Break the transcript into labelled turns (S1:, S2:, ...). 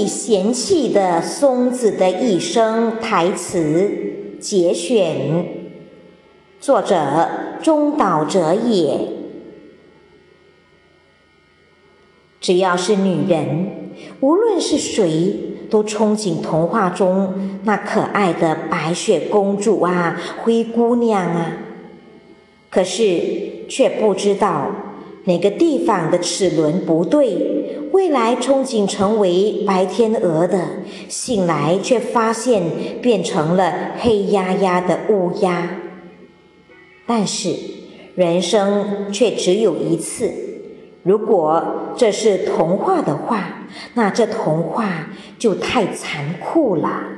S1: 最贤妻的松子的一生台词节选，作者中岛哲也。只要是女人，无论是谁，都憧憬童话中那可爱的白雪公主啊，灰姑娘啊。可是却不知道哪个地方的齿轮不对，未来憧憬成为白天鹅的，醒来却发现变成了黑压压的乌鸦。但是人生却只有一次，如果这是童话的话，那这童话就太残酷了。